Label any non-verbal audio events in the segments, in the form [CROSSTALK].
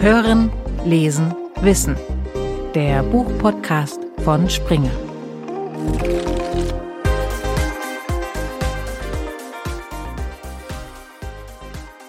Hören, Lesen, Wissen. Der Buchpodcast von Springer.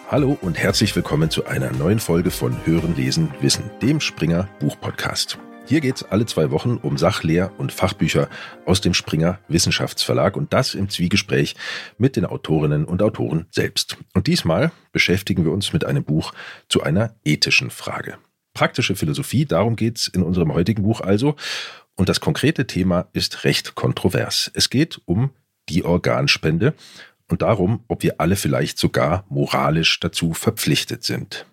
Hallo und herzlich willkommen zu einer neuen Folge von Hören, Lesen, Wissen, dem Springer Buchpodcast. Hier geht's alle zwei Wochen um Sachlehr- und Fachbücher aus dem Springer Wissenschaftsverlag und das im Zwiegespräch mit den Autorinnen und Autoren selbst. Und diesmal beschäftigen wir uns mit einem Buch zu einer ethischen Frage. Praktische Philosophie, darum geht's in unserem heutigen Buch also. Und das konkrete Thema ist recht kontrovers. Es geht um die Organspende und darum, ob wir alle vielleicht sogar moralisch dazu verpflichtet sind.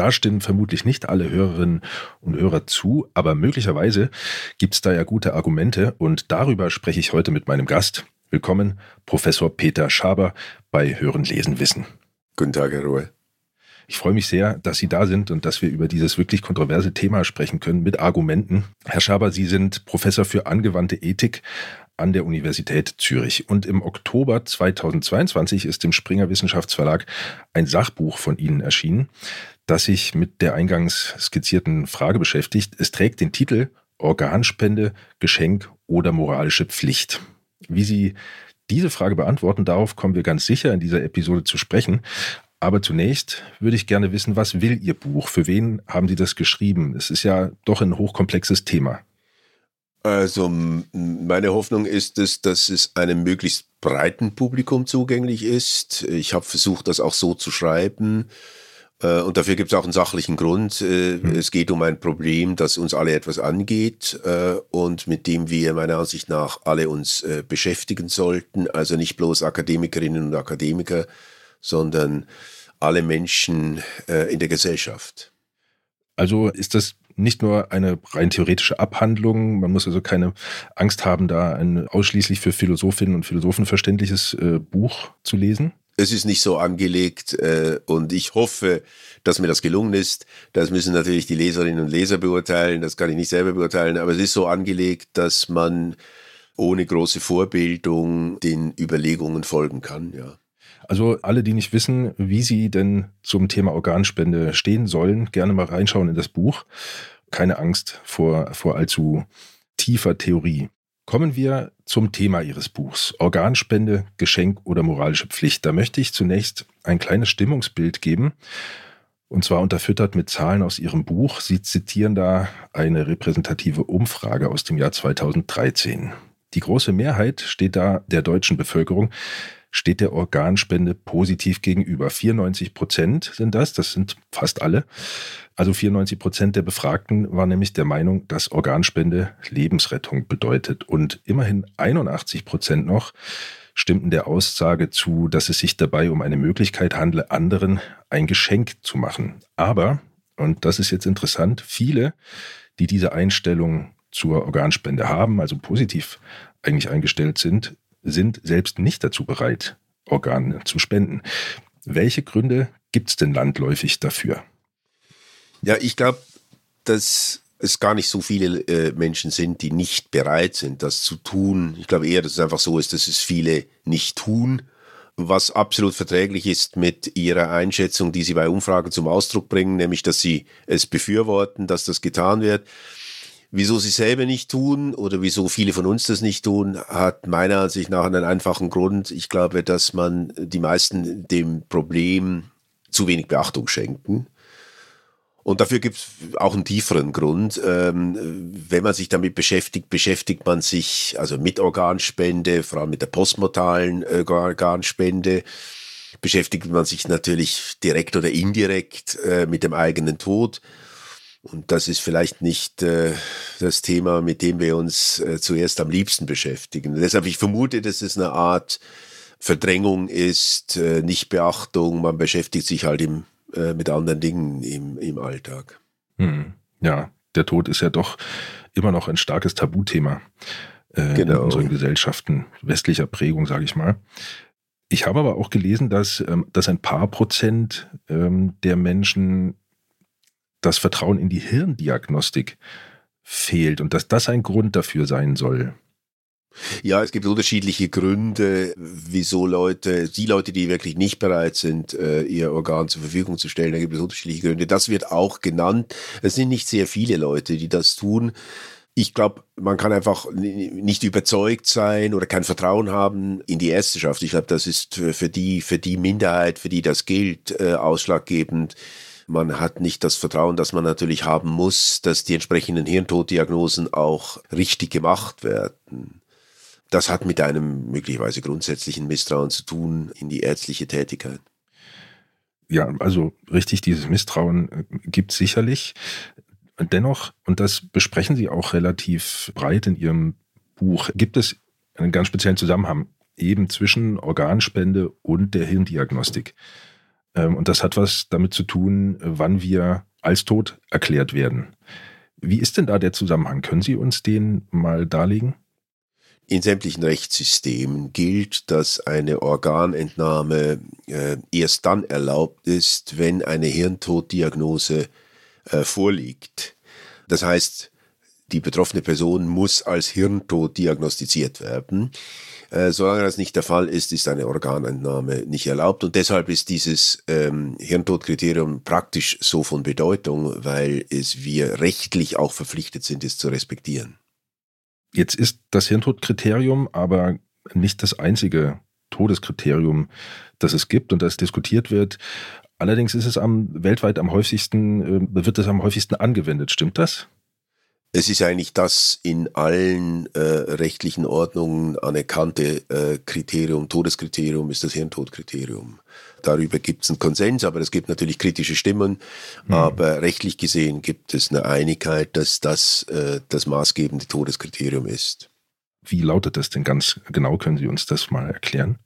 Da stimmen vermutlich nicht alle Hörerinnen und Hörer zu, aber möglicherweise gibt es da ja gute Argumente und darüber spreche ich heute mit meinem Gast. Willkommen, Professor Peter Schaber bei Hören, Lesen, Wissen. Guten Tag, Herr Ruhe. Ich freue mich sehr, dass Sie da sind und dass wir über dieses wirklich kontroverse Thema sprechen können mit Argumenten. Herr Schaber, Sie sind Professor für angewandte Ethik an der Universität Zürich. Und im Oktober 2022 ist im Springer Wissenschaftsverlag ein Sachbuch von Ihnen erschienen, das sich mit der eingangs skizzierten Frage beschäftigt. Es trägt den Titel Organspende, Geschenk oder moralische Pflicht. Wie Sie diese Frage beantworten, darauf kommen wir ganz sicher in dieser Episode zu sprechen. Aber zunächst würde ich gerne wissen, was will Ihr Buch? Für wen haben Sie das geschrieben? Es ist ja doch ein hochkomplexes Thema. Also meine Hoffnung ist es, dass es einem möglichst breiten Publikum zugänglich ist. Ich habe versucht, das auch so zu schreiben, und dafür gibt es auch einen sachlichen Grund. Mhm. Es geht um ein Problem, das uns alle etwas angeht äh, und mit dem wir meiner Ansicht nach alle uns beschäftigen sollten. Also nicht bloß Akademikerinnen und Akademiker, sondern alle Menschen in der Gesellschaft. Also ist das nicht nur eine rein theoretische Abhandlung, man muss also keine Angst haben, da ein ausschließlich für Philosophinnen und Philosophen verständliches Buch zu lesen? Es ist nicht so angelegt äh, und ich hoffe, dass mir das gelungen ist. Das müssen natürlich die Leserinnen und Leser beurteilen, das kann ich nicht selber beurteilen, aber es ist so angelegt, dass man ohne große Vorbildung den Überlegungen folgen kann, ja. Also alle, die nicht wissen, wie sie denn zum Thema Organspende stehen sollen, gerne mal reinschauen in das Buch. Keine Angst vor, vor allzu tiefer Theorie. Kommen wir zum Thema Ihres Buchs. Organspende, Geschenk oder moralische Pflicht. Da möchte ich zunächst ein kleines Stimmungsbild geben. Und zwar unterfüttert mit Zahlen aus Ihrem Buch. Sie zitieren da eine repräsentative Umfrage aus dem Jahr 2013. Die große Mehrheit steht da der deutschen Bevölkerung steht der Organspende positiv gegenüber. 94 Prozent sind das, das sind fast alle. Also 94 Prozent der Befragten waren nämlich der Meinung, dass Organspende Lebensrettung bedeutet. Und immerhin 81 Prozent noch stimmten der Aussage zu, dass es sich dabei um eine Möglichkeit handle, anderen ein Geschenk zu machen. Aber, und das ist jetzt interessant, viele, die diese Einstellung zur Organspende haben, also positiv eigentlich eingestellt sind, sind selbst nicht dazu bereit, Organe zu spenden. Welche Gründe gibt es denn landläufig dafür? Ja, ich glaube, dass es gar nicht so viele äh, Menschen sind, die nicht bereit sind, das zu tun. Ich glaube eher, dass es einfach so ist, dass es viele nicht tun, was absolut verträglich ist mit ihrer Einschätzung, die sie bei Umfragen zum Ausdruck bringen, nämlich dass sie es befürworten, dass das getan wird. Wieso sie selber nicht tun oder wieso viele von uns das nicht tun, hat meiner Ansicht nach einen einfachen Grund. Ich glaube, dass man die meisten dem Problem zu wenig Beachtung schenken. Und dafür gibt es auch einen tieferen Grund. Ähm, wenn man sich damit beschäftigt, beschäftigt man sich also mit Organspende, vor allem mit der postmortalen äh, Organspende, beschäftigt man sich natürlich direkt oder indirekt äh, mit dem eigenen Tod. Und das ist vielleicht nicht äh, das Thema, mit dem wir uns äh, zuerst am liebsten beschäftigen. Deshalb, ich vermute, dass es eine Art Verdrängung ist, äh, Nichtbeachtung. Man beschäftigt sich halt im, äh, mit anderen Dingen im, im Alltag. Hm. Ja, der Tod ist ja doch immer noch ein starkes Tabuthema äh, genau. in unseren Gesellschaften westlicher Prägung, sage ich mal. Ich habe aber auch gelesen, dass, ähm, dass ein paar Prozent ähm, der Menschen das Vertrauen in die Hirndiagnostik fehlt und dass das ein Grund dafür sein soll. Ja, es gibt unterschiedliche Gründe, wieso Leute, die Leute, die wirklich nicht bereit sind, äh, ihr Organ zur Verfügung zu stellen, da gibt es unterschiedliche Gründe. Das wird auch genannt. Es sind nicht sehr viele Leute, die das tun. Ich glaube, man kann einfach nicht überzeugt sein oder kein Vertrauen haben in die Ärzteschaft. Ich glaube, das ist für die, für die Minderheit, für die das gilt, äh, ausschlaggebend. Man hat nicht das Vertrauen, das man natürlich haben muss, dass die entsprechenden Hirntoddiagnosen auch richtig gemacht werden. Das hat mit einem möglicherweise grundsätzlichen Misstrauen zu tun in die ärztliche Tätigkeit. Ja, also richtig, dieses Misstrauen äh, gibt es sicherlich. Dennoch, und das besprechen Sie auch relativ breit in Ihrem Buch, gibt es einen ganz speziellen Zusammenhang eben zwischen Organspende und der Hirndiagnostik. Ähm, und das hat was damit zu tun, wann wir als tot erklärt werden. Wie ist denn da der Zusammenhang? Können Sie uns den mal darlegen? In sämtlichen Rechtssystemen gilt, dass eine Organentnahme äh, erst dann erlaubt ist, wenn eine Hirntoddiagnose äh, vorliegt. Das heißt, die betroffene Person muss als Hirntod diagnostiziert werden. Äh, solange das nicht der Fall ist, ist eine Organentnahme nicht erlaubt. Und deshalb ist dieses ähm, Hirntodkriterium praktisch so von Bedeutung, weil es wir rechtlich auch verpflichtet sind, es zu respektieren. Jetzt ist das Hirntodkriterium aber nicht das einzige Todeskriterium, das es gibt und das diskutiert wird. Allerdings ist es am weltweit am häufigsten, äh, wird es am häufigsten angewendet. Stimmt das? Es ist eigentlich das in allen äh, rechtlichen Ordnungen anerkannte äh, Kriterium, Todeskriterium ist das Hirntodkriterium. Darüber gibt es einen Konsens, aber es gibt natürlich kritische Stimmen. Mhm. Aber rechtlich gesehen gibt es eine Einigkeit, dass das äh, das maßgebende Todeskriterium ist. Wie lautet das denn ganz genau? Können Sie uns das mal erklären?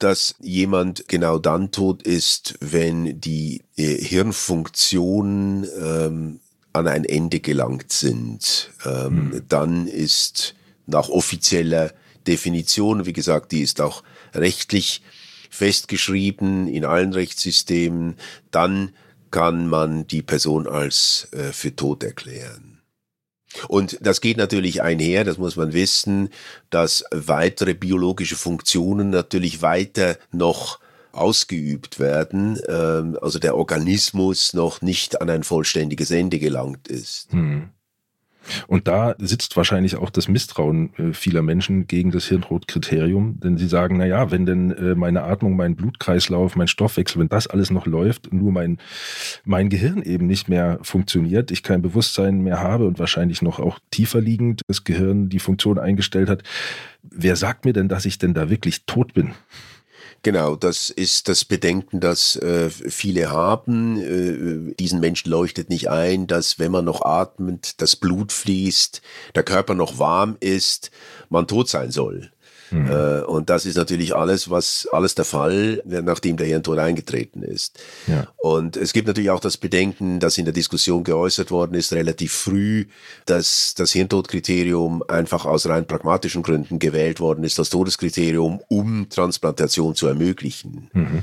dass jemand genau dann tot ist, wenn die äh, Hirnfunktionen ähm, an ein Ende gelangt sind. Ähm, mhm. Dann ist nach offizieller Definition, wie gesagt, die ist auch rechtlich festgeschrieben in allen Rechtssystemen, dann kann man die Person als äh, für tot erklären. Und das geht natürlich einher, das muss man wissen, dass weitere biologische Funktionen natürlich weiter noch ausgeübt werden, ähm, also der Organismus noch nicht an ein vollständiges Ende gelangt ist. Hm. Und da sitzt wahrscheinlich auch das Misstrauen äh, vieler Menschen gegen das Hirnrotkriterium, denn sie sagen, na ja, wenn denn äh, meine Atmung, mein Blutkreislauf, mein Stoffwechsel, wenn das alles noch läuft, nur mein, mein Gehirn eben nicht mehr funktioniert, ich kein Bewusstsein mehr habe und wahrscheinlich noch auch tiefer liegend das Gehirn die Funktion eingestellt hat, wer sagt mir denn, dass ich denn da wirklich tot bin? Genau, das ist das Bedenken, das äh, viele haben. Äh, diesen Menschen leuchtet nicht ein, dass wenn man noch atmet, das Blut fließt, der Körper noch warm ist, man tot sein soll. Mhm. Äh, und das ist natürlich alles, was alles der Fall, nachdem der Hirntod eingetreten ist. Ja. Und es gibt natürlich auch das Bedenken, das in der Diskussion geäußert worden ist, relativ früh, dass das Hirntodkriterium einfach aus rein pragmatischen Gründen gewählt worden ist, das Todeskriterium, um Transplantation zu ermöglichen. Mhm.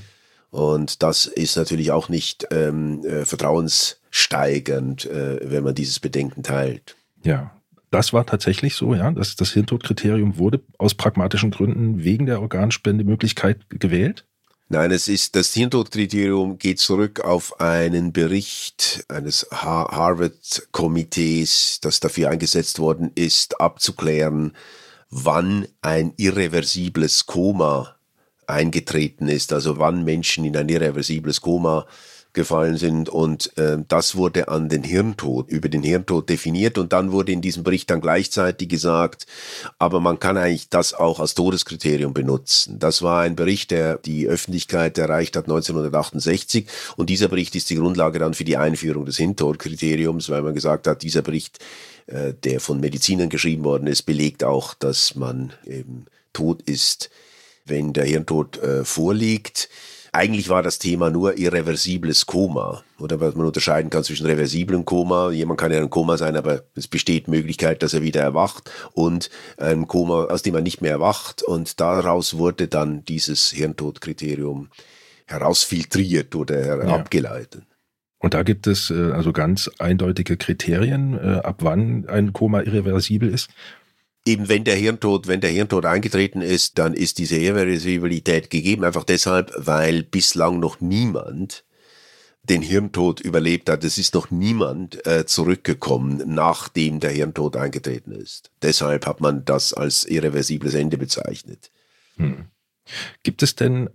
Und das ist natürlich auch nicht ähm, äh, vertrauenssteigernd, äh, wenn man dieses Bedenken teilt. Ja, das war tatsächlich so, ja. Das, das Hirntodkriterium wurde aus pragmatischen Gründen wegen der Organspendemöglichkeit gewählt. Nein, es ist das Hirntodkriterium geht zurück auf einen Bericht eines Harvard-Komitees, das dafür eingesetzt worden ist, abzuklären, wann ein irreversibles Koma eingetreten ist, also wann Menschen in ein irreversibles Koma gefallen sind und äh, das wurde an den Hirntod, über den Hirntod definiert und dann wurde in diesem Bericht dann gleichzeitig gesagt, aber man kann eigentlich das auch als Todeskriterium benutzen. Das war ein Bericht, der die Öffentlichkeit erreicht hat 1968 und dieser Bericht ist die Grundlage dann für die Einführung des Hirntodkriteriums, weil man gesagt hat, dieser Bericht, äh, der von Medizinern geschrieben worden ist, belegt auch, dass man eben tot ist, wenn der Hirntod äh, vorliegt. Eigentlich war das Thema nur irreversibles Koma. Oder was man unterscheiden kann zwischen reversiblem Koma. Jemand kann ja ein Koma sein, aber es besteht Möglichkeit, dass er wieder erwacht. Und ein Koma, aus dem er nicht mehr erwacht. Und daraus wurde dann dieses Hirntodkriterium herausfiltriert oder ja. abgeleitet. Und da gibt es äh, also ganz eindeutige Kriterien, äh, ab wann ein Koma irreversibel ist. Eben wenn der Hirntod, wenn der Hirntod eingetreten ist, dann ist diese Irreversibilität gegeben, einfach deshalb, weil bislang noch niemand den Hirntod überlebt hat. Es ist noch niemand äh, zurückgekommen, nachdem der Hirntod eingetreten ist. Deshalb hat man das als irreversibles Ende bezeichnet. Hm. Gibt es denn,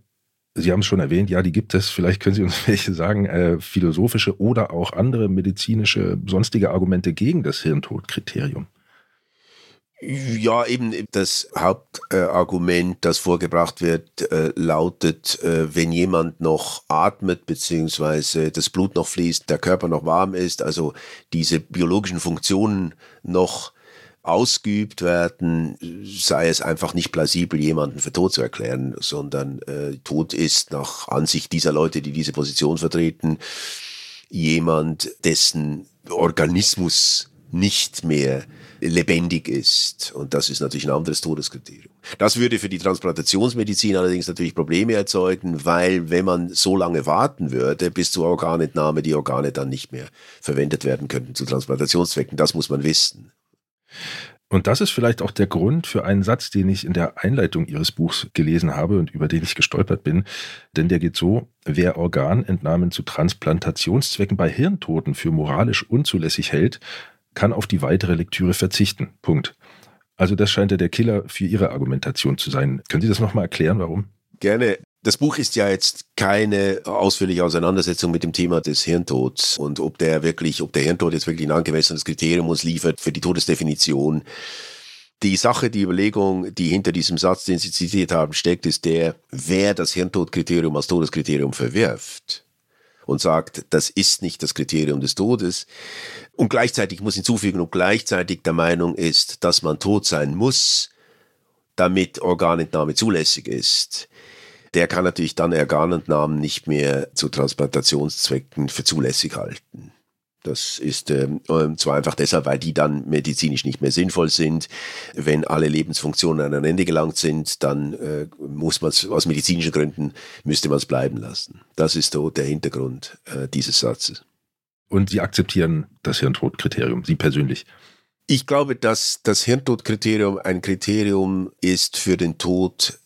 Sie haben es schon erwähnt, ja, die gibt es, vielleicht können Sie uns [LAUGHS] welche sagen, äh, philosophische oder auch andere medizinische, sonstige Argumente gegen das Hirntodkriterium? Ja, eben das Hauptargument, das vorgebracht wird, äh, lautet, äh, wenn jemand noch atmet, beziehungsweise das Blut noch fließt, der Körper noch warm ist, also diese biologischen Funktionen noch ausgeübt werden, sei es einfach nicht plausibel, jemanden für tot zu erklären, sondern äh, tot ist nach Ansicht dieser Leute, die diese Position vertreten, jemand, dessen Organismus nicht mehr lebendig ist. Und das ist natürlich ein anderes Todeskriterium. Das würde für die Transplantationsmedizin allerdings natürlich Probleme erzeugen, weil wenn man so lange warten würde bis zur Organentnahme, die Organe dann nicht mehr verwendet werden könnten zu Transplantationszwecken. Das muss man wissen. Und das ist vielleicht auch der Grund für einen Satz, den ich in der Einleitung Ihres Buchs gelesen habe und über den ich gestolpert bin. Denn der geht so, wer Organentnahmen zu Transplantationszwecken bei Hirntoten für moralisch unzulässig hält, kann auf die weitere Lektüre verzichten. Punkt. Also das scheint ja der Killer für Ihre Argumentation zu sein. Können Sie das nochmal erklären, warum? Gerne. Das Buch ist ja jetzt keine ausführliche Auseinandersetzung mit dem Thema des Hirntods und ob der wirklich, ob der Hirntod jetzt wirklich ein angemessenes Kriterium uns liefert für die Todesdefinition. Die Sache, die Überlegung, die hinter diesem Satz, den Sie zitiert haben, steckt, ist der, wer das Hirntodkriterium als Todeskriterium verwirft und sagt, das ist nicht das Kriterium des Todes. Und gleichzeitig muss hinzufügen und gleichzeitig der Meinung ist, dass man tot sein muss, damit Organentnahme zulässig ist. Der kann natürlich dann Organentnahmen nicht mehr zu Transplantationszwecken für zulässig halten. Das ist ähm, zwar einfach deshalb, weil die dann medizinisch nicht mehr sinnvoll sind. Wenn alle Lebensfunktionen an ein Ende gelangt sind, dann äh, muss man es aus medizinischen Gründen müsste man es bleiben lassen. Das ist so der Hintergrund äh, dieses Satzes. Und Sie akzeptieren das Hirntodkriterium, Sie persönlich? Ich glaube, dass das Hirntodkriterium ein Kriterium ist für den Tod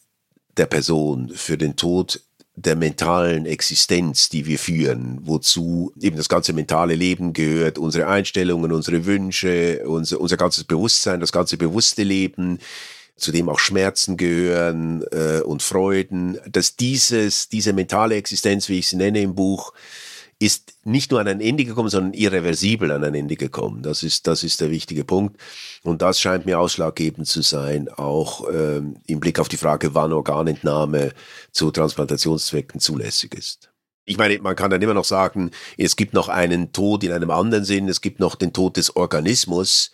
der Person, für den Tod der mentalen Existenz, die wir führen, wozu eben das ganze mentale Leben gehört, unsere Einstellungen, unsere Wünsche, unser, unser ganzes Bewusstsein, das ganze bewusste Leben, zu dem auch Schmerzen gehören äh, und Freuden, dass dieses, diese mentale Existenz, wie ich sie nenne im Buch, ist nicht nur an ein Ende gekommen, sondern irreversibel an ein Ende gekommen. Das ist, das ist der wichtige Punkt. Und das scheint mir ausschlaggebend zu sein, auch ähm, im Blick auf die Frage, wann Organentnahme zu Transplantationszwecken zulässig ist. Ich meine, man kann dann immer noch sagen, es gibt noch einen Tod in einem anderen Sinn, es gibt noch den Tod des Organismus.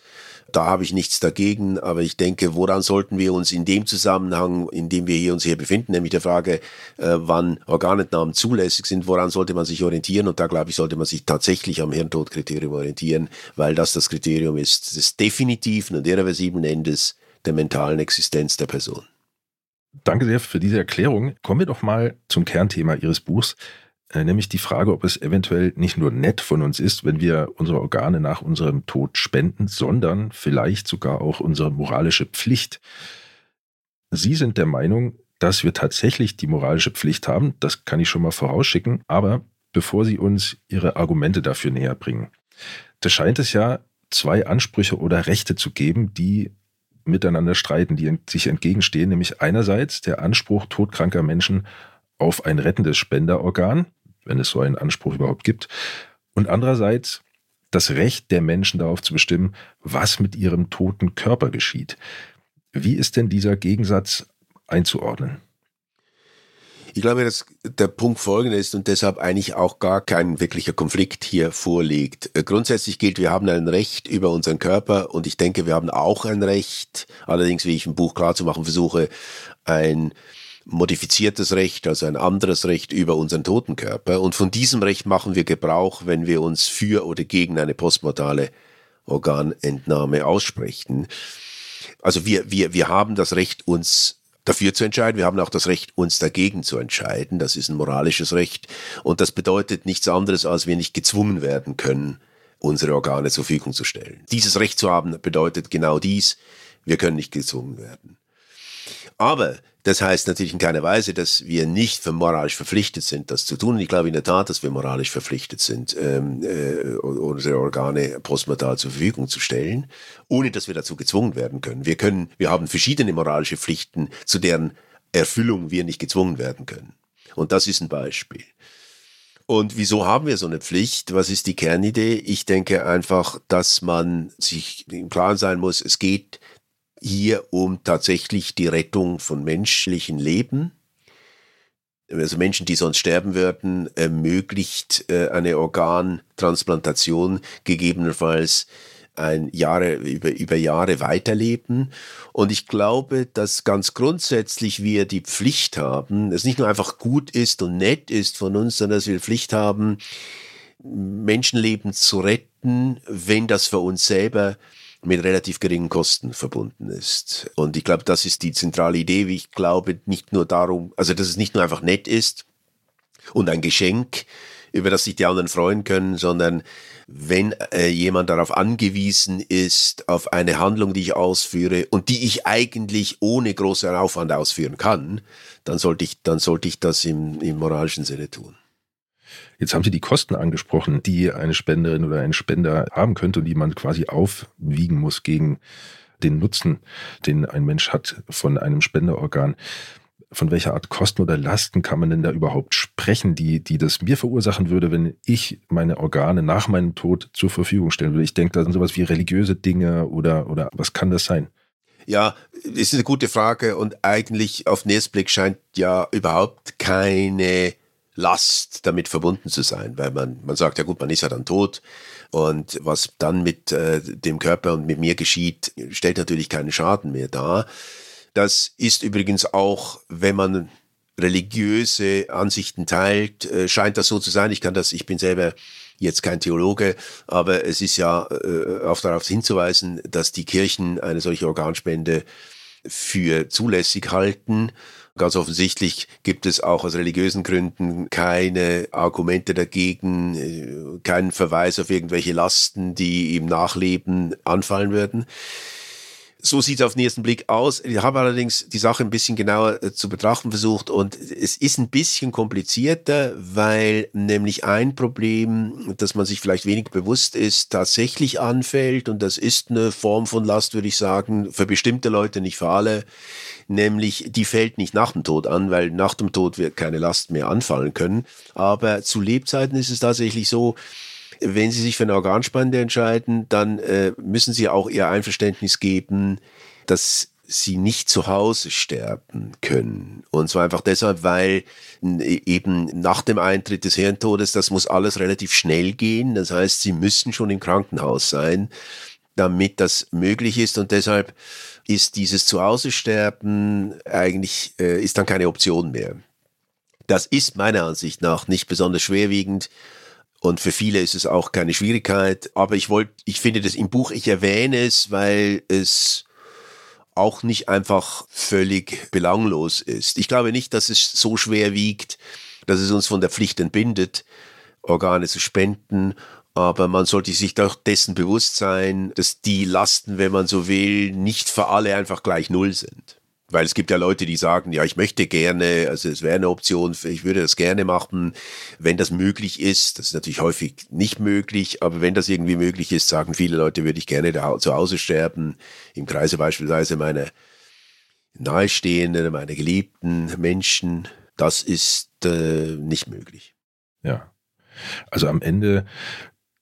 Da habe ich nichts dagegen, aber ich denke, woran sollten wir uns in dem Zusammenhang, in dem wir hier uns hier befinden, nämlich der Frage, äh, wann Organentnahmen zulässig sind, woran sollte man sich orientieren? Und da glaube ich, sollte man sich tatsächlich am Hirntodkriterium orientieren, weil das das Kriterium ist des definitiven und irreversiblen Endes der mentalen Existenz der Person. Danke sehr für diese Erklärung. Kommen wir doch mal zum Kernthema Ihres Buchs, nämlich die Frage, ob es eventuell nicht nur nett von uns ist, wenn wir unsere Organe nach unserem Tod spenden, sondern vielleicht sogar auch unsere moralische Pflicht. Sie sind der Meinung, dass wir tatsächlich die moralische Pflicht haben, das kann ich schon mal vorausschicken, aber bevor Sie uns Ihre Argumente dafür näher bringen, da scheint es ja zwei Ansprüche oder Rechte zu geben, die miteinander streiten, die sich entgegenstehen, nämlich einerseits der Anspruch todkranker Menschen auf ein rettendes Spenderorgan, wenn es so einen Anspruch überhaupt gibt. Und andererseits das Recht der Menschen darauf zu bestimmen, was mit ihrem toten Körper geschieht. Wie ist denn dieser Gegensatz einzuordnen? Ich glaube, dass der Punkt folgender ist und deshalb eigentlich auch gar kein wirklicher Konflikt hier vorliegt. Äh, grundsätzlich gilt, wir haben ein Recht über unseren Körper und ich denke, wir haben auch ein Recht, allerdings, wie ich im Buch klar zu machen versuche, ein modifiziertes Recht, also ein anderes Recht über unseren toten Körper. Und von diesem Recht machen wir Gebrauch, wenn wir uns für oder gegen eine postmortale Organentnahme aussprechen. Also wir, wir, wir haben das Recht, uns dafür zu entscheiden. Wir haben auch das Recht, uns dagegen zu entscheiden. Das ist ein moralisches Recht. Und das bedeutet nichts anderes, als wir nicht gezwungen werden können, unsere Organe zur Verfügung zu stellen. Dieses Recht zu haben bedeutet genau dies, Wir können nicht gezwungen werden. Aber das heißt natürlich in keiner Weise, dass wir nicht moralisch verpflichtet sind, das zu tun. Ich glaube in der Tat, dass wir moralisch verpflichtet sind, ähm, äh, unsere Organe postmortal zur Verfügung zu stellen, ohne dass wir dazu gezwungen werden können. Wir können, wir haben verschiedene moralische Pflichten, zu deren Erfüllung wir nicht gezwungen werden können. Und das ist ein Beispiel. Und wieso haben wir so eine Pflicht? Was ist die Kernidee? Ich denke einfach, dass man sich im Klaren sein muss, es geht hier um tatsächlich die Rettung von menschlichen Leben. Also Menschen, die sonst sterben würden, ermöglicht äh, eine Organtransplantation gegebenenfalls ein Jahre, über, über Jahre weiterleben. Und ich glaube, dass ganz grundsätzlich wir die Pflicht haben, es nicht nur einfach gut ist und nett ist von uns, sondern dass wir Pflicht haben, Menschenleben zu retten, wenn das für uns selber mit relativ geringen Kosten verbunden ist. Und ich glaube, das ist die zentrale Idee, wie ich glaube, nicht nur darum, also dass es nicht nur einfach nett ist und ein Geschenk, über das sich die anderen freuen können, sondern wenn äh, jemand darauf angewiesen ist, auf eine Handlung, die ich ausführe und die ich eigentlich ohne großen Aufwand ausführen kann, dann sollte ich, dann sollte ich das im, im moralischen Sinne tun. Jetzt haben Sie die Kosten angesprochen, die eine Spenderin oder ein Spender haben könnte und die man quasi aufwiegen muss gegen den Nutzen, den ein Mensch hat von einem Spenderorgan. Von welcher Art Kosten oder Lasten kann man denn da überhaupt sprechen, die, die das mir verursachen würde, wenn ich meine Organe nach meinem Tod zur Verfügung stellen würde? Ich denke, da sind sowas wie religiöse Dinge oder, oder was kann das sein? Ja, ist eine gute Frage und eigentlich auf den ersten Blick scheint ja überhaupt keine Last damit verbunden zu sein, weil man, man sagt, ja gut, man ist ja dann tot und was dann mit äh, dem Körper und mit mir geschieht, stellt natürlich keinen Schaden mehr dar. Das ist übrigens auch, wenn man religiöse Ansichten teilt, äh, scheint das so zu sein. Ich kann das, ich bin selber jetzt kein Theologe, aber es ist ja äh, auch darauf hinzuweisen, dass die Kirchen eine solche Organspende für zulässig halten Ganz offensichtlich gibt es auch aus religiösen Gründen keine Argumente dagegen, äh, keinen Verweis auf irgendwelche Lasten, die im Nachleben anfallen würden. So sieht es auf den ersten Blick aus. Ich habe allerdings die Sache ein bisschen genauer äh, zu betrachten versucht und es ist ein bisschen komplizierter, weil nämlich ein Problem, das man sich vielleicht wenig bewusst ist, tatsächlich anfällt und das ist eine Form von Last, würde ich sagen, für bestimmte Leute, nicht für alle, nämlich die fällt nicht nach dem Tod an, weil nach dem Tod wird keine Last mehr anfallen können. Aber zu Lebzeiten ist es tatsächlich so, wenn Sie sich für eine Organspende entscheiden, dann äh, müssen Sie auch Ihr Einverständnis geben, dass sie nicht zu Hause sterben können. Und zwar einfach deshalb, weil eben nach dem Eintritt des Hirntodes, das muss alles relativ schnell gehen. Das heißt, sie müssen schon im Krankenhaus sein, damit das möglich ist. Und deshalb ist dieses Zuhause-Sterben eigentlich, äh, ist dann keine Option mehr. Das ist meiner Ansicht nach nicht besonders schwerwiegend und für viele ist es auch keine Schwierigkeit. Aber ich wollte, ich finde das im Buch, ich erwähne es, weil es auch nicht einfach völlig belanglos ist. Ich glaube nicht, dass es so schwer wiegt, dass es uns von der Pflicht entbindet, Organe zu spenden. Aber man sollte sich doch dessen bewusst sein, dass die Lasten, wenn man so will, nicht für alle einfach gleich null sind. Weil es gibt ja Leute, die sagen, ja, ich möchte gerne, also es wäre eine Option, ich würde das gerne machen, wenn das möglich ist. Das ist natürlich häufig nicht möglich, aber wenn das irgendwie möglich ist, sagen viele Leute, würde ich gerne da zu Hause sterben, im Kreise beispielsweise meiner Nahestehenden, meiner geliebten Menschen. Das ist äh, nicht möglich. Ja. Also am Ende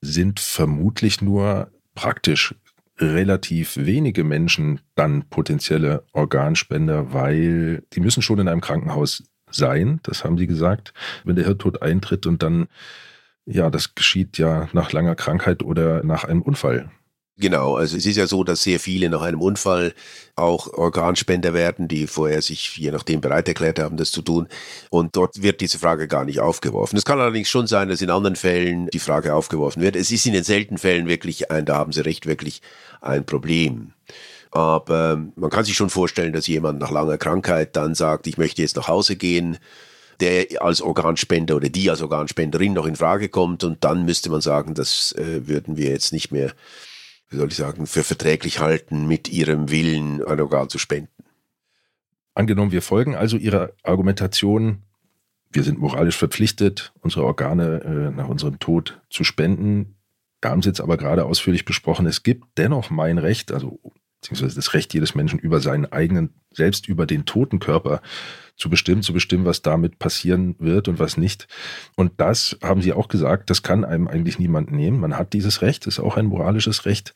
sind vermutlich nur praktisch relativ wenige Menschen dann potenzielle Organspender, weil die müssen schon in einem Krankenhaus sein, das haben sie gesagt, wenn der Hirntod eintritt und dann, ja, das geschieht ja nach langer Krankheit oder nach einem Unfall. Genau, also es ist ja so, dass sehr viele nach einem Unfall auch Organspender werden, die vorher sich je nachdem bereit erklärt haben, das zu tun. Und dort wird diese Frage gar nicht aufgeworfen. Es kann allerdings schon sein, dass in anderen Fällen die Frage aufgeworfen wird. Es ist in den seltenen Fällen wirklich ein, da haben Sie recht, wirklich ein Problem. Aber man kann sich schon vorstellen, dass jemand nach langer Krankheit dann sagt, ich möchte jetzt nach Hause gehen, der als Organspender oder die als Organspenderin noch in Frage kommt und dann müsste man sagen, das äh, würden wir jetzt nicht mehr wie soll ich sagen, für verträglich halten, mit ihrem Willen ein Organ zu spenden. Angenommen, wir folgen also Ihrer Argumentation, wir sind moralisch verpflichtet, unsere Organe äh, nach unserem Tod zu spenden. Wir haben es jetzt aber gerade ausführlich besprochen. Es gibt dennoch mein Recht, also beziehungsweise das Recht jedes Menschen über seinen eigenen, selbst über den toten Körper zu bestimmen, zu bestimmen, was damit passieren wird und was nicht. Und das haben Sie auch gesagt, das kann einem eigentlich niemand nehmen. Man hat dieses Recht, ist auch ein moralisches Recht.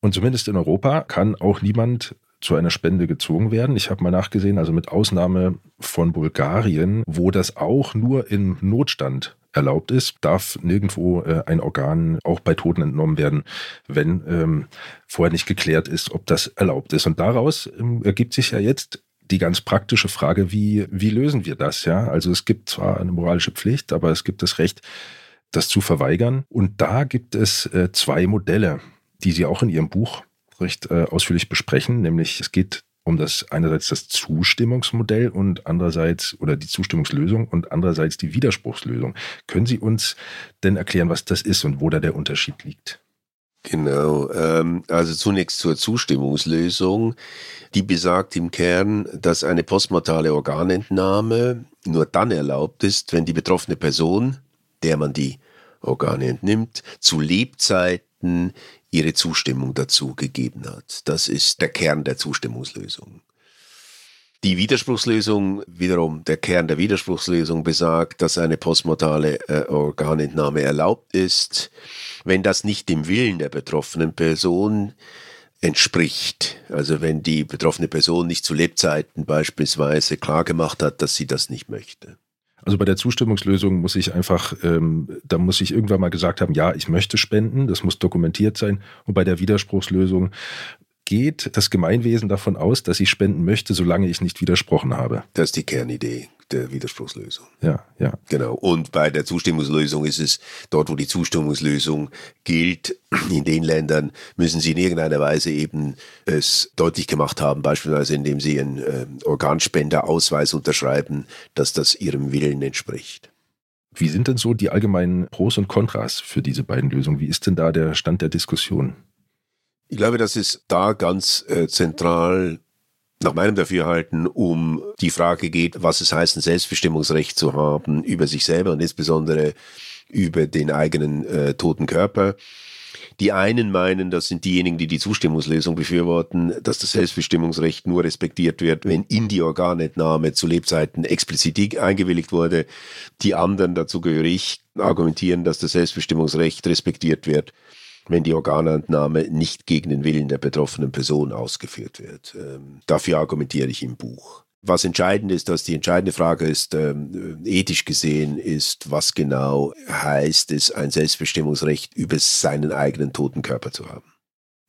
Und zumindest in Europa kann auch niemand zu einer Spende gezogen werden. Ich habe mal nachgesehen, also mit Ausnahme von Bulgarien, wo das auch nur im Notstand erlaubt ist, darf nirgendwo äh, ein Organ auch bei Toten entnommen werden, wenn ähm, vorher nicht geklärt ist, ob das erlaubt ist. Und daraus ähm, ergibt sich ja jetzt die ganz praktische Frage, wie, wie lösen wir das? Ja, also es gibt zwar eine moralische Pflicht, aber es gibt das Recht, das zu verweigern. Und da gibt es äh, zwei Modelle, die Sie auch in Ihrem Buch recht äh, ausführlich besprechen, nämlich es geht um das einerseits das Zustimmungsmodell und andererseits oder die Zustimmungslösung und andererseits die Widerspruchslösung. Können Sie uns denn erklären, was das ist und wo da der Unterschied liegt? Genau, ähm, also zunächst zur Zustimmungslösung. Die besagt im Kern, dass eine postmortale Organentnahme nur dann erlaubt ist, wenn die betroffene Person, der man die Organe entnimmt, zu Lebzeiten ihre Zustimmung dazu gegeben hat. Das ist der Kern der Zustimmungslösung. Die Widerspruchslösung, wiederum der Kern der Widerspruchslösung besagt, dass eine postmortale äh, Organentnahme erlaubt ist, wenn das nicht dem Willen der betroffenen Person entspricht. Also wenn die betroffene Person nicht zu Lebzeiten beispielsweise klargemacht hat, dass sie das nicht möchte. Also bei der Zustimmungslösung muss ich einfach, ähm, da muss ich irgendwann mal gesagt haben, ja, ich möchte spenden, das muss dokumentiert sein. Und bei der Widerspruchslösung geht das Gemeinwesen davon aus, dass ich spenden möchte, solange ich nicht widersprochen habe. Das ist die Kernidee der Widerspruchslösung. Ja, ja. Genau. Und bei der Zustimmungslösung ist es dort, wo die Zustimmungslösung gilt, [CLEARS THROAT] in den Ländern müssen sie in irgendeiner Weise eben es deutlich gemacht haben, beispielsweise indem sie einen äh, Organspenderausweis unterschreiben, dass das ihrem Willen entspricht. Wie sind denn so die allgemeinen Pros und Kontras für diese beiden Lösungen? Wie ist denn da der Stand der Diskussion? Ich glaube, dass es da ganz äh, zentral nach meinem Dafürhalten um die Frage geht, was es heißt, ein Selbstbestimmungsrecht zu haben über sich selber und insbesondere über den eigenen äh, toten Körper. Die einen meinen, das sind diejenigen, die die Zustimmungslösung befürworten, dass das Selbstbestimmungsrecht nur respektiert wird, wenn in die Organentnahme zu Lebzeiten explizit eingewilligt wurde. Die anderen, dazu gehöre ich, argumentieren, dass das Selbstbestimmungsrecht respektiert wird, wenn die Organentnahme nicht gegen den Willen der betroffenen Person ausgeführt wird. Ähm, dafür argumentiere ich im Buch. Was entscheidend ist, dass die entscheidende Frage ist, ähm, ethisch gesehen, ist, was genau heißt es, ein Selbstbestimmungsrecht über seinen eigenen toten Körper zu haben.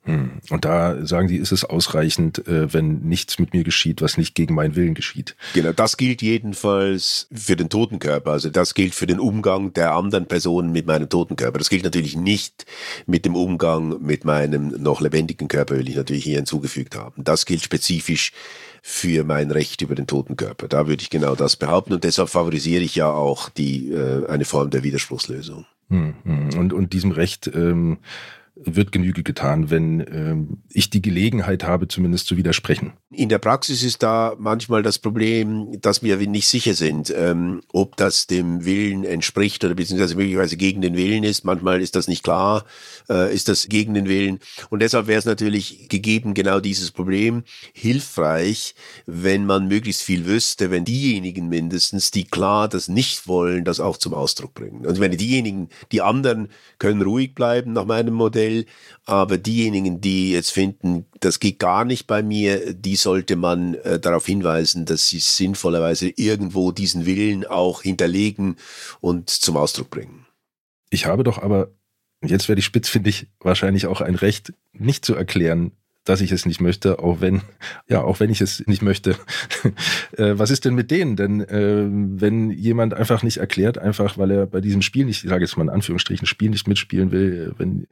Hm. Und da sagen Sie, ist es ausreichend, äh, wenn nichts mit mir geschieht, was nicht gegen meinen Willen geschieht. Genau, das gilt jedenfalls für den toten Körper. Also das gilt für den Umgang der anderen Personen mit meinem toten Körper. Das gilt natürlich nicht mit dem Umgang mit meinem noch lebendigen Körper, will ich natürlich hier hinzugefügt haben. Das gilt spezifisch für mein Recht über den toten Körper. Da würde ich genau das behaupten und deshalb favorisiere ich ja auch die, äh, eine Form der Widerspruchslösung. Hm, hm. Und, und diesem Recht ähm, wird Genüge getan, wenn ähm, ich die Gelegenheit habe, zumindest zu widersprechen. In der Praxis ist da manchmal das Problem, dass wir nicht sicher sind, ähm, ob das dem Willen entspricht oder beziehungsweise möglicherweise gegen den Willen ist. Manchmal ist das nicht klar, äh, ist das gegen den Willen. Und deshalb wäre es natürlich gegeben genau dieses Problem hilfreich, wenn man möglichst viel wüsste, wenn diejenigen mindestens, die klar das nicht wollen, das auch zum Ausdruck bringen. Und wenn diejenigen, die anderen können ruhig bleiben nach meinem Modell, Modell. Aber diejenigen, die jetzt finden, das geht gar nicht bei mir, die sollte man äh, darauf hinweisen, dass sie sinnvollerweise irgendwo diesen Willen auch hinterlegen und zum Ausdruck bringen. Ich habe doch aber, jetzt werde ich spitz, finde ich, wahrscheinlich auch ein Recht, nicht zu erklären, dass ich es nicht möchte, auch wenn, ja, auch wenn ich es nicht möchte. [LAUGHS] äh, was ist denn mit denen? Denn äh, wenn jemand einfach nicht erklärt, einfach weil er bei diesem Spiel nicht, ich sage jetzt mal in Anführungsstrichen, Spiel nicht mitspielen will, wenn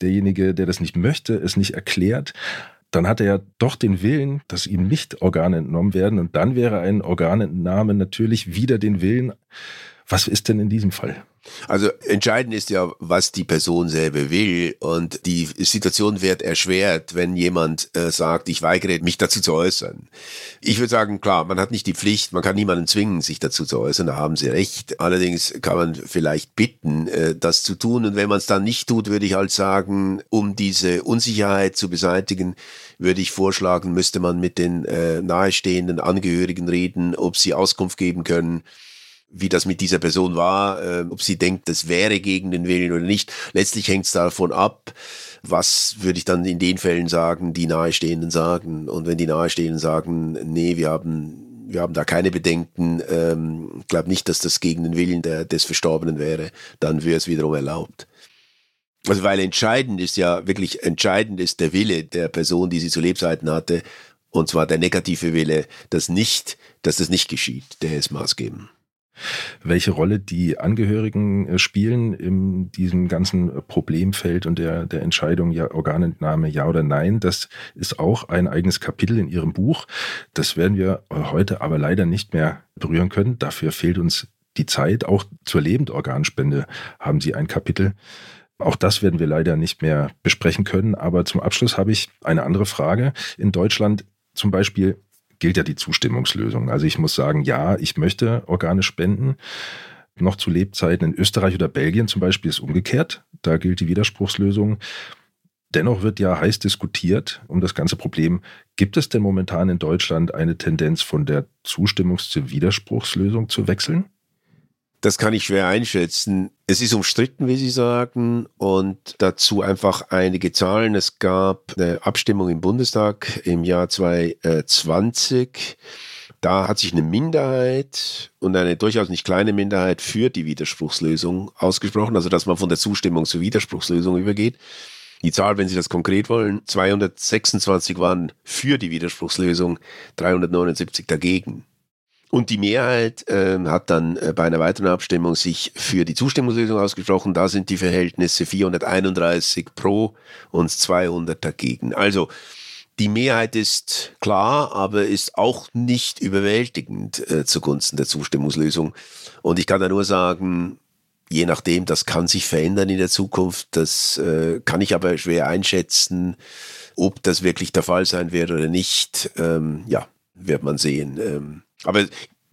derjenige, der das nicht möchte, es nicht erklärt, dann hat er ja doch den Willen, dass ihm nicht Organe entnommen werden und dann wäre ein Organentnahme natürlich wieder den Willen. Was ist denn in diesem Fall? Also entscheidend ist ja, was die Person selber will und die Situation wird erschwert, wenn jemand äh, sagt, ich weigere mich dazu zu äußern. Ich würde sagen, klar, man hat nicht die Pflicht, man kann niemanden zwingen, sich dazu zu äußern, da haben Sie recht. Allerdings kann man vielleicht bitten, äh, das zu tun und wenn man es dann nicht tut, würde ich halt sagen, um diese Unsicherheit zu beseitigen, würde ich vorschlagen, müsste man mit den äh, nahestehenden Angehörigen reden, ob sie Auskunft geben können wie das mit dieser Person war, äh, ob sie denkt, das wäre gegen den Willen oder nicht. Letztlich hängt es davon ab, was würde ich dann in den Fällen sagen, die Nahestehenden sagen. Und wenn die Nahestehenden sagen, nee, wir haben wir haben da keine Bedenken, ähm, glaube nicht, dass das gegen den Willen der, des Verstorbenen wäre, dann wäre es wiederum erlaubt. Also weil entscheidend ist ja, wirklich entscheidend ist der Wille der Person, die sie zu Lebzeiten hatte, und zwar der negative Wille, dass nicht, dass das nicht geschieht, der ist maßgebend welche Rolle die Angehörigen äh, spielen in diesem ganzen Problemfeld und der, der Entscheidung, ja, Organentnahme, ja oder nein. Das ist auch ein eigenes Kapitel in Ihrem Buch. Das werden wir heute aber leider nicht mehr berühren können. Dafür fehlt uns die Zeit. Auch zur Lebendorganspende haben Sie ein Kapitel. Auch das werden wir leider nicht mehr besprechen können. Aber zum Abschluss habe ich eine andere Frage. In Deutschland zum Beispiel gilt ja die Zustimmungslösung. Also ich muss sagen, ja, ich möchte Organe spenden. Noch zu Lebzeiten in Österreich oder Belgien zum Beispiel ist umgekehrt. Da gilt die Widerspruchslösung. Dennoch wird ja heiß diskutiert um das ganze Problem. Gibt es denn momentan in Deutschland eine Tendenz von der Zustimmungs- zur Widerspruchslösung zu wechseln? Das kann ich schwer einschätzen. Es ist umstritten, wie Sie sagen, und dazu einfach einige Zahlen. Es gab eine Abstimmung im Bundestag im Jahr 2020. Da hat sich eine Minderheit und eine durchaus nicht kleine Minderheit für die Widerspruchslösung ausgesprochen, also dass man von der Zustimmung zur Widerspruchslösung übergeht. Die Zahl, wenn Sie das konkret wollen, 226 waren für die Widerspruchslösung, 379 dagegen. Und die Mehrheit äh, hat dann äh, bei einer weiteren Abstimmung sich für die Zustimmungslösung ausgesprochen. Da sind die Verhältnisse 431 pro und 200 dagegen. Also die Mehrheit ist klar, aber ist auch nicht überwältigend äh, zugunsten der Zustimmungslösung. Und ich kann da nur sagen, je nachdem, das kann sich verändern in der Zukunft. Das äh, kann ich aber schwer einschätzen, ob das wirklich der Fall sein wird oder nicht. Ähm, ja, wird man sehen. Ähm, aber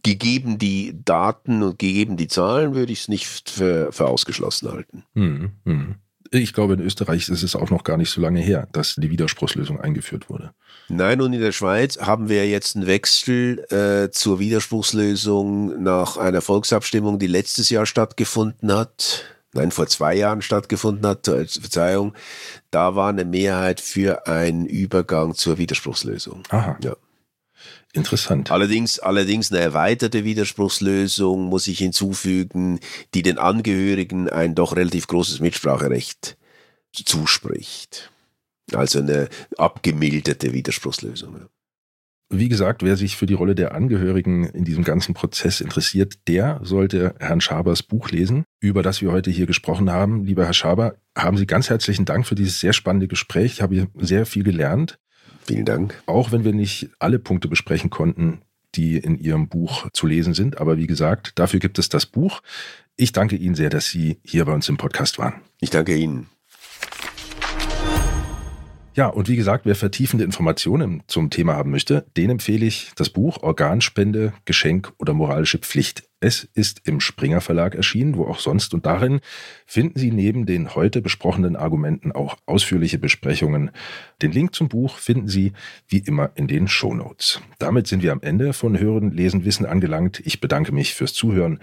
gegeben die Daten und gegeben die Zahlen würde ich es nicht für, für ausgeschlossen halten. Hm, hm. Ich glaube, in Österreich ist es auch noch gar nicht so lange her, dass die Widerspruchslösung eingeführt wurde. Nein, und in der Schweiz haben wir jetzt einen Wechsel äh, zur Widerspruchslösung nach einer Volksabstimmung, die letztes Jahr stattgefunden hat. Nein, vor zwei Jahren stattgefunden hat, äh, Verzeihung. Da war eine Mehrheit für einen Übergang zur Widerspruchslösung. Aha. Ja. Interessant. Allerdings, allerdings eine erweiterte Widerspruchslösung muss ich hinzufügen, die den Angehörigen ein doch relativ großes Mitspracherecht zuspricht. Also eine abgemilderte Widerspruchslösung. Wie gesagt, wer sich für die Rolle der Angehörigen in diesem ganzen Prozess interessiert, der sollte Herrn Schabers Buch lesen, über das wir heute hier gesprochen haben. Lieber Herr Schaber, haben Sie ganz herzlichen Dank für dieses sehr spannende Gespräch. Ich habe hier sehr viel gelernt. Vielen Dank. Auch wenn wir nicht alle Punkte besprechen konnten, die in Ihrem Buch zu lesen sind. Aber wie gesagt, dafür gibt es das Buch. Ich danke Ihnen sehr, dass Sie hier bei uns im Podcast waren. Ich danke Ihnen. Ja, und wie gesagt, wer vertiefende Informationen zum Thema haben möchte, den empfehle ich das Buch Organspende, Geschenk oder moralische Pflicht. Es ist im Springer Verlag erschienen, wo auch sonst, und darin finden Sie neben den heute besprochenen Argumenten auch ausführliche Besprechungen. Den Link zum Buch finden Sie wie immer in den Shownotes. Damit sind wir am Ende von Hören, Lesen, Wissen angelangt. Ich bedanke mich fürs Zuhören.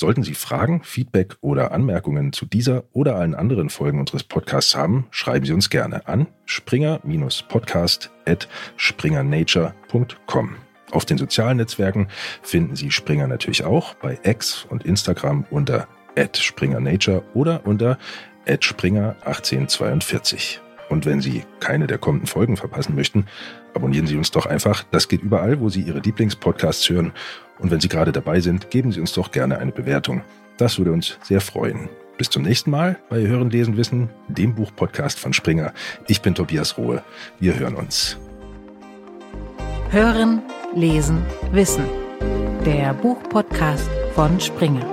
Sollten Sie Fragen, Feedback oder Anmerkungen zu dieser oder allen anderen Folgen unseres Podcasts haben, schreiben Sie uns gerne an springer-podcast.springernature.com. Auf den sozialen Netzwerken finden Sie Springer natürlich auch bei X und Instagram unter @springernature oder unter @springer1842. Und wenn Sie keine der kommenden Folgen verpassen möchten, abonnieren Sie uns doch einfach. Das geht überall, wo Sie Ihre Lieblingspodcasts hören und wenn Sie gerade dabei sind, geben Sie uns doch gerne eine Bewertung. Das würde uns sehr freuen. Bis zum nächsten Mal bei Hören, Lesen, Wissen, dem Buchpodcast von Springer. Ich bin Tobias Rohe. Wir hören uns. Hören, Lesen, Wissen. Der Buchpodcast von Springer.